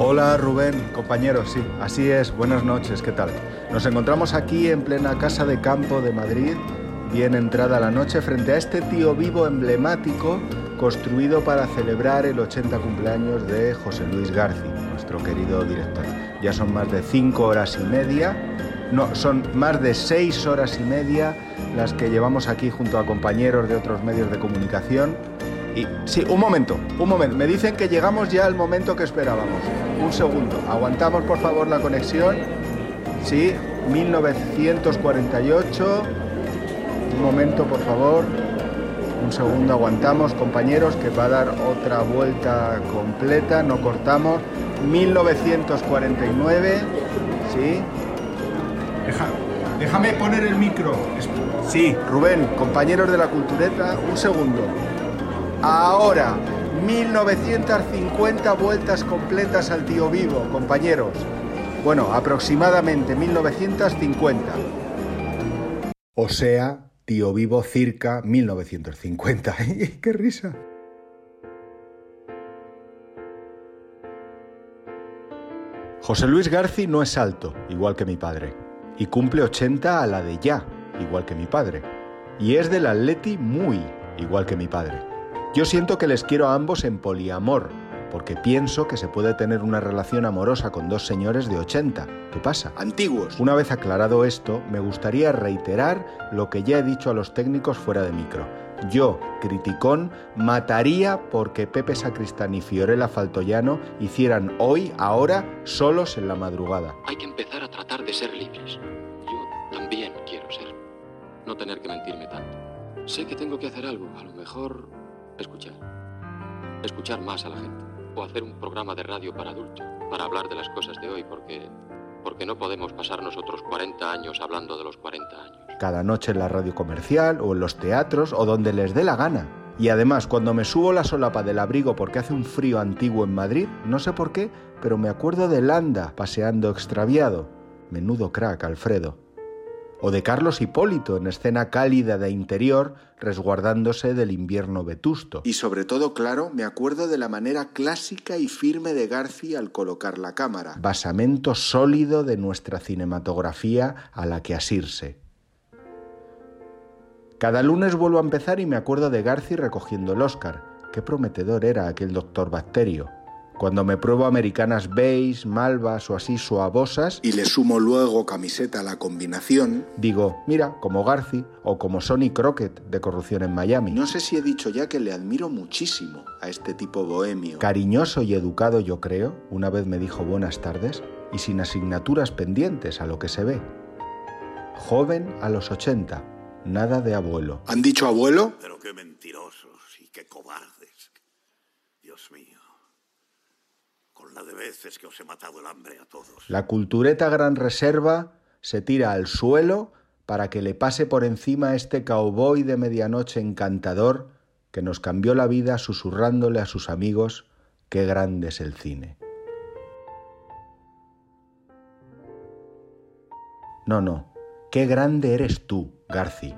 Hola Rubén, compañeros, sí, así es, buenas noches, ¿qué tal? Nos encontramos aquí en plena casa de campo de Madrid, bien entrada la noche, frente a este tío vivo emblemático construido para celebrar el 80 cumpleaños de José Luis García, nuestro querido director. Ya son más de cinco horas y media, no, son más de seis horas y media las que llevamos aquí junto a compañeros de otros medios de comunicación sí, un momento, un momento. Me dicen que llegamos ya al momento que esperábamos. Un segundo. Aguantamos por favor la conexión. Sí, 1948. Un momento, por favor. Un segundo, aguantamos, compañeros, que va a dar otra vuelta completa. No cortamos. 1949. Sí. déjame poner el micro. Sí, Rubén, compañeros de la cultureta, un segundo. Ahora, 1950 vueltas completas al tío vivo, compañeros. Bueno, aproximadamente 1950. O sea, tío vivo circa 1950. ¡Qué risa! José Luis Garci no es alto, igual que mi padre, y cumple 80 a la de ya, igual que mi padre, y es del Atleti muy, igual que mi padre. Yo siento que les quiero a ambos en poliamor, porque pienso que se puede tener una relación amorosa con dos señores de 80. ¿Qué pasa? Antiguos. Una vez aclarado esto, me gustaría reiterar lo que ya he dicho a los técnicos fuera de micro. Yo, criticón, mataría porque Pepe Sacristán y Fiorella Faltoyano hicieran hoy, ahora, solos en la madrugada. Hay que empezar a tratar de ser libres. Yo también quiero ser. No tener que mentirme tanto. Sé que tengo que hacer algo, a lo mejor Escuchar. Escuchar más a la gente. O hacer un programa de radio para adultos, para hablar de las cosas de hoy, porque, porque no podemos pasar nosotros 40 años hablando de los 40 años. Cada noche en la radio comercial o en los teatros o donde les dé la gana. Y además, cuando me subo la solapa del abrigo porque hace un frío antiguo en Madrid, no sé por qué, pero me acuerdo de Landa paseando extraviado. Menudo crack, Alfredo o de Carlos Hipólito en escena cálida de interior, resguardándose del invierno vetusto. Y sobre todo, claro, me acuerdo de la manera clásica y firme de García al colocar la cámara, basamento sólido de nuestra cinematografía a la que asirse. Cada lunes vuelvo a empezar y me acuerdo de García recogiendo el Oscar. Qué prometedor era aquel doctor Bacterio. Cuando me pruebo americanas beige, malvas o así suavosas y le sumo luego camiseta a la combinación, digo, mira, como Garci o como Sonny Crockett de Corrupción en Miami. No sé si he dicho ya que le admiro muchísimo a este tipo bohemio. Cariñoso y educado yo creo, una vez me dijo buenas tardes y sin asignaturas pendientes a lo que se ve. Joven a los 80, nada de abuelo. ¿Han dicho abuelo? Pero qué mentirosos y qué cobardes. Dios mío de veces que os he matado el hambre a todos. La cultureta Gran Reserva se tira al suelo para que le pase por encima este cowboy de medianoche encantador que nos cambió la vida susurrándole a sus amigos qué grande es el cine. No, no, qué grande eres tú, Garci